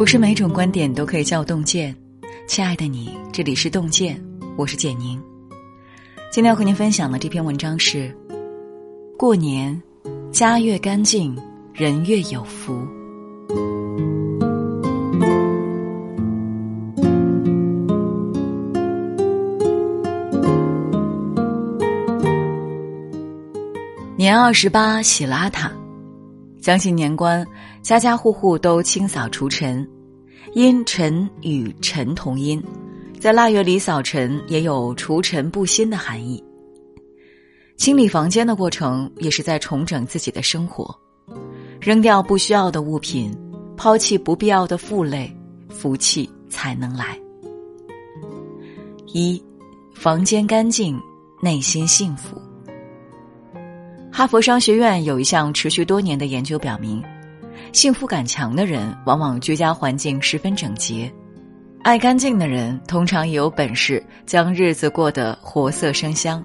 不是每种观点都可以叫洞见，亲爱的你，这里是洞见，我是简宁。今天要和您分享的这篇文章是：过年，家越干净，人越有福。年二十八，喜邋遢。相信年关，家家户户都清扫除尘，因尘与尘同音，在腊月里扫尘也有除尘布新的含义。清理房间的过程，也是在重整自己的生活，扔掉不需要的物品，抛弃不必要的负累，福气才能来。一，房间干净，内心幸福。哈佛商学院有一项持续多年的研究表明，幸福感强的人往往居家环境十分整洁，爱干净的人通常也有本事将日子过得活色生香。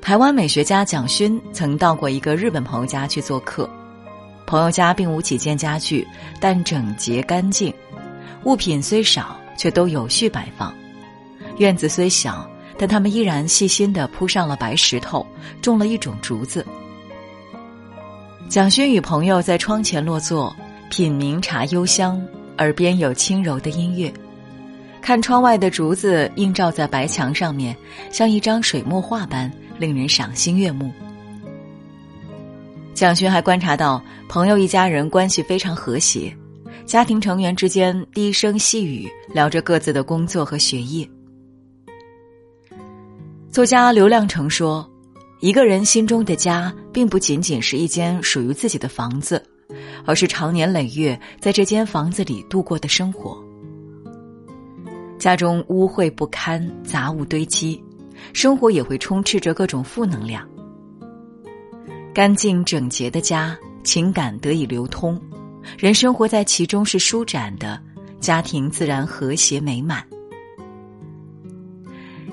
台湾美学家蒋勋曾到过一个日本朋友家去做客，朋友家并无几件家具，但整洁干净，物品虽少却都有序摆放，院子虽小。但他们依然细心的铺上了白石头，种了一种竹子。蒋勋与朋友在窗前落座，品茗茶幽香，耳边有轻柔的音乐，看窗外的竹子映照在白墙上面，像一张水墨画般，令人赏心悦目。蒋勋还观察到，朋友一家人关系非常和谐，家庭成员之间低声细语聊着各自的工作和学业。作家刘亮程说：“一个人心中的家，并不仅仅是一间属于自己的房子，而是长年累月在这间房子里度过的生活。家中污秽不堪，杂物堆积，生活也会充斥着各种负能量。干净整洁的家，情感得以流通，人生活在其中是舒展的，家庭自然和谐美满。”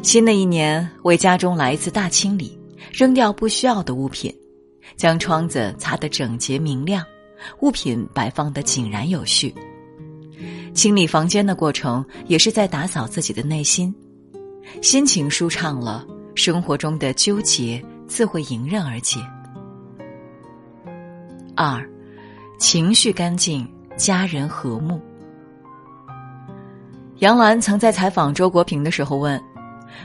新的一年，为家中来一次大清理，扔掉不需要的物品，将窗子擦得整洁明亮，物品摆放得井然有序。清理房间的过程，也是在打扫自己的内心，心情舒畅了，生活中的纠结自会迎刃而解。二，情绪干净，家人和睦。杨澜曾在采访周国平的时候问。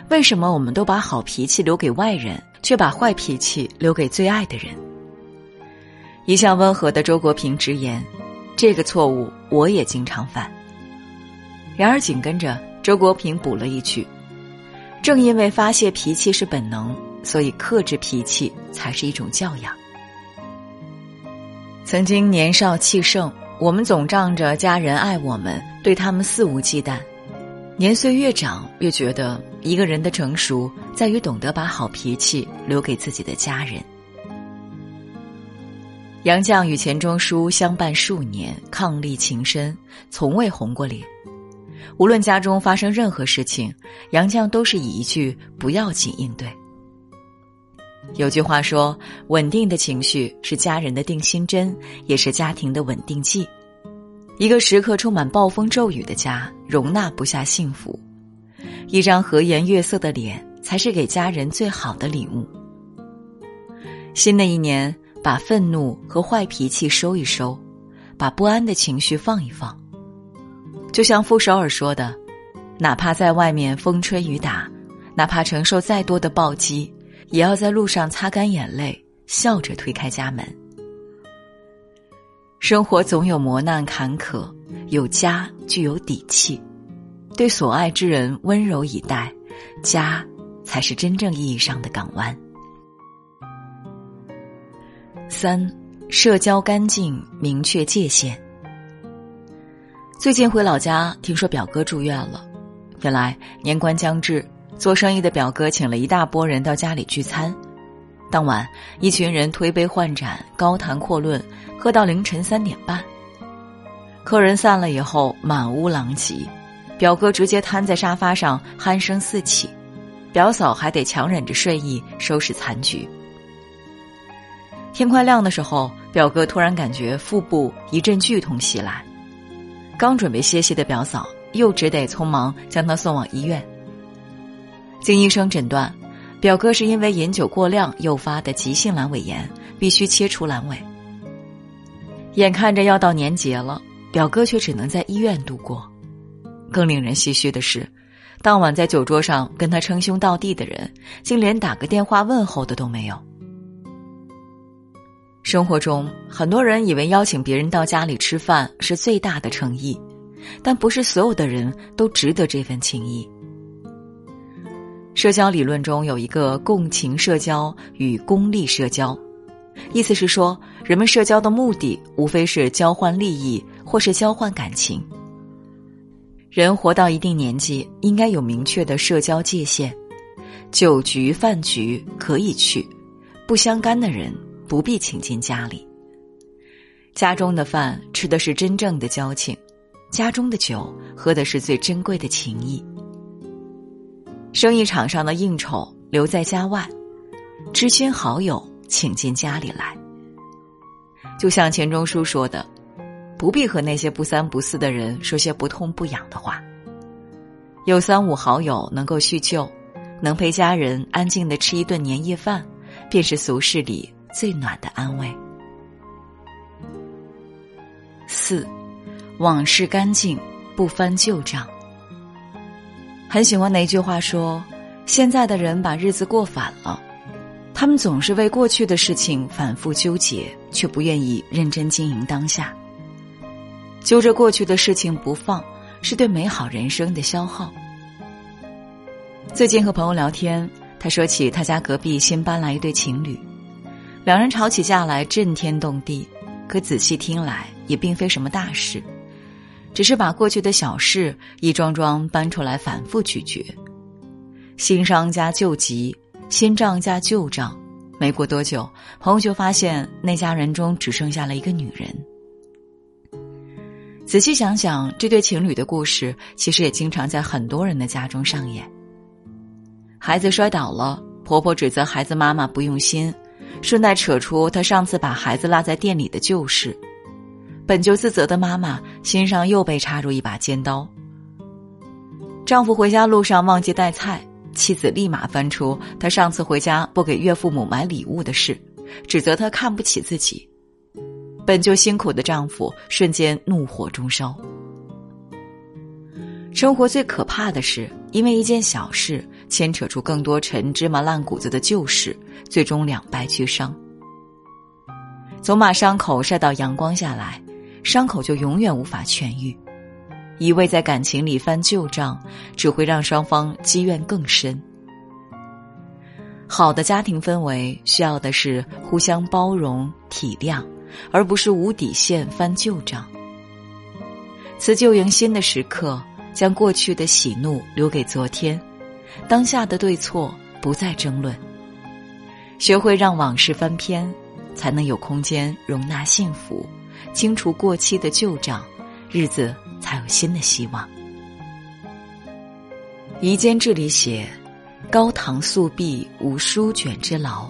为什么我们都把好脾气留给外人，却把坏脾气留给最爱的人？一向温和的周国平直言：“这个错误我也经常犯。”然而紧跟着周国平补了一句：“正因为发泄脾气是本能，所以克制脾气才是一种教养。”曾经年少气盛，我们总仗着家人爱我们，对他们肆无忌惮。年岁越长，越觉得一个人的成熟在于懂得把好脾气留给自己的家人。杨绛与钱钟书相伴数年，伉俪情深，从未红过脸。无论家中发生任何事情，杨绛都是以一句“不要紧”应对。有句话说：“稳定的情绪是家人的定心针，也是家庭的稳定剂。”一个时刻充满暴风骤雨的家，容纳不下幸福；一张和颜悦色的脸，才是给家人最好的礼物。新的一年，把愤怒和坏脾气收一收，把不安的情绪放一放。就像傅首尔说的：“哪怕在外面风吹雨打，哪怕承受再多的暴击，也要在路上擦干眼泪，笑着推开家门。”生活总有磨难坎坷，有家具有底气，对所爱之人温柔以待，家才是真正意义上的港湾。三，社交干净，明确界限。最近回老家，听说表哥住院了。原来年关将至，做生意的表哥请了一大波人到家里聚餐。当晚，一群人推杯换盏，高谈阔论，喝到凌晨三点半。客人散了以后，满屋狼藉，表哥直接瘫在沙发上，鼾声四起，表嫂还得强忍着睡意收拾残局。天快亮的时候，表哥突然感觉腹部一阵剧痛袭来，刚准备歇息的表嫂又只得匆忙将他送往医院。经医生诊断，表哥是因为饮酒过量诱发的急性阑尾炎，必须切除阑尾。眼看着要到年节了，表哥却只能在医院度过。更令人唏嘘的是，当晚在酒桌上跟他称兄道弟的人，竟连打个电话问候的都没有。生活中，很多人以为邀请别人到家里吃饭是最大的诚意，但不是所有的人都值得这份情谊。社交理论中有一个共情社交与功利社交，意思是说，人们社交的目的无非是交换利益或是交换感情。人活到一定年纪，应该有明确的社交界限，酒局饭局可以去，不相干的人。不必请进家里。家中的饭吃的是真正的交情，家中的酒喝的是最珍贵的情谊。生意场上的应酬留在家外，知心好友请进家里来。就像钱钟书说的：“不必和那些不三不四的人说些不痛不痒的话。有三五好友能够叙旧，能陪家人安静的吃一顿年夜饭，便是俗世里。”最暖的安慰。四，往事干净，不翻旧账。很喜欢那句话说：“现在的人把日子过反了，他们总是为过去的事情反复纠结，却不愿意认真经营当下。揪着过去的事情不放，是对美好人生的消耗。”最近和朋友聊天，他说起他家隔壁新搬来一对情侣。两人吵起架来震天动地，可仔细听来也并非什么大事，只是把过去的小事一桩桩搬出来反复咀嚼。新伤加旧疾，新账加旧账，没过多久，朋友就发现那家人中只剩下了一个女人。仔细想想，这对情侣的故事其实也经常在很多人的家中上演。孩子摔倒了，婆婆指责孩子妈妈不用心。顺带扯出她上次把孩子落在店里的旧事，本就自责的妈妈心上又被插入一把尖刀。丈夫回家路上忘记带菜，妻子立马翻出他上次回家不给岳父母买礼物的事，指责他看不起自己。本就辛苦的丈夫瞬间怒火中烧。生活最可怕的是，因为一件小事。牵扯出更多陈芝麻烂谷子的旧事，最终两败俱伤。总把伤口晒到阳光下来，伤口就永远无法痊愈。一味在感情里翻旧账，只会让双方积怨更深。好的家庭氛围需要的是互相包容体谅，而不是无底线翻旧账。辞旧迎新的时刻，将过去的喜怒留给昨天。当下的对错不再争论，学会让往事翻篇，才能有空间容纳幸福，清除过期的旧账，日子才有新的希望。《夷坚志》里写：“高堂素壁无书卷之劳，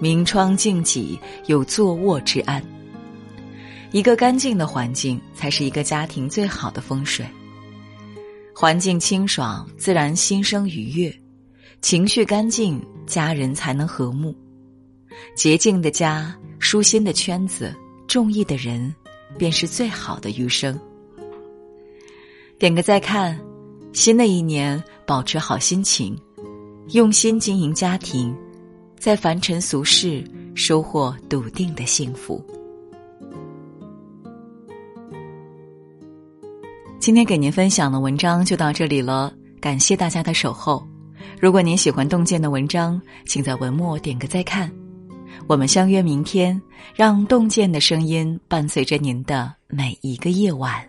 明窗净几有坐卧之安。”一个干净的环境，才是一个家庭最好的风水。环境清爽，自然心生愉悦；情绪干净，家人才能和睦。洁净的家，舒心的圈子，中意的人，便是最好的余生。点个再看，新的一年保持好心情，用心经营家庭，在凡尘俗世收获笃定的幸福。今天给您分享的文章就到这里了，感谢大家的守候。如果您喜欢洞见的文章，请在文末点个再看。我们相约明天，让洞见的声音伴随着您的每一个夜晚。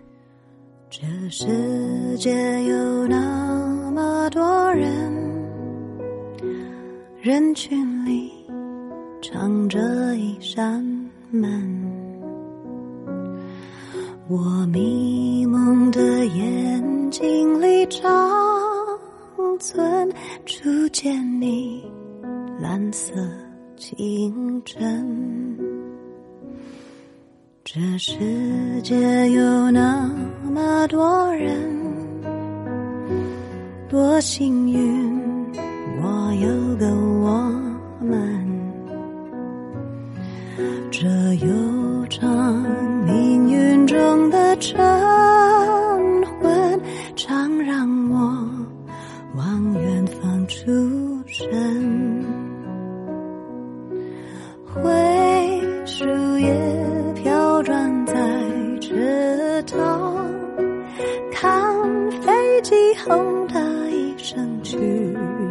这世界有那么多人，人群里藏着一扇门。我迷蒙的眼睛里，长存初见你蓝色清晨。这世界有那么多人，多幸运，我有个我们。这悠长命运中的晨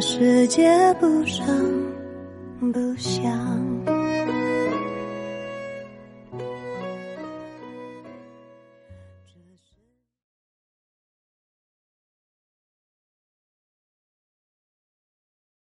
世界不声不响。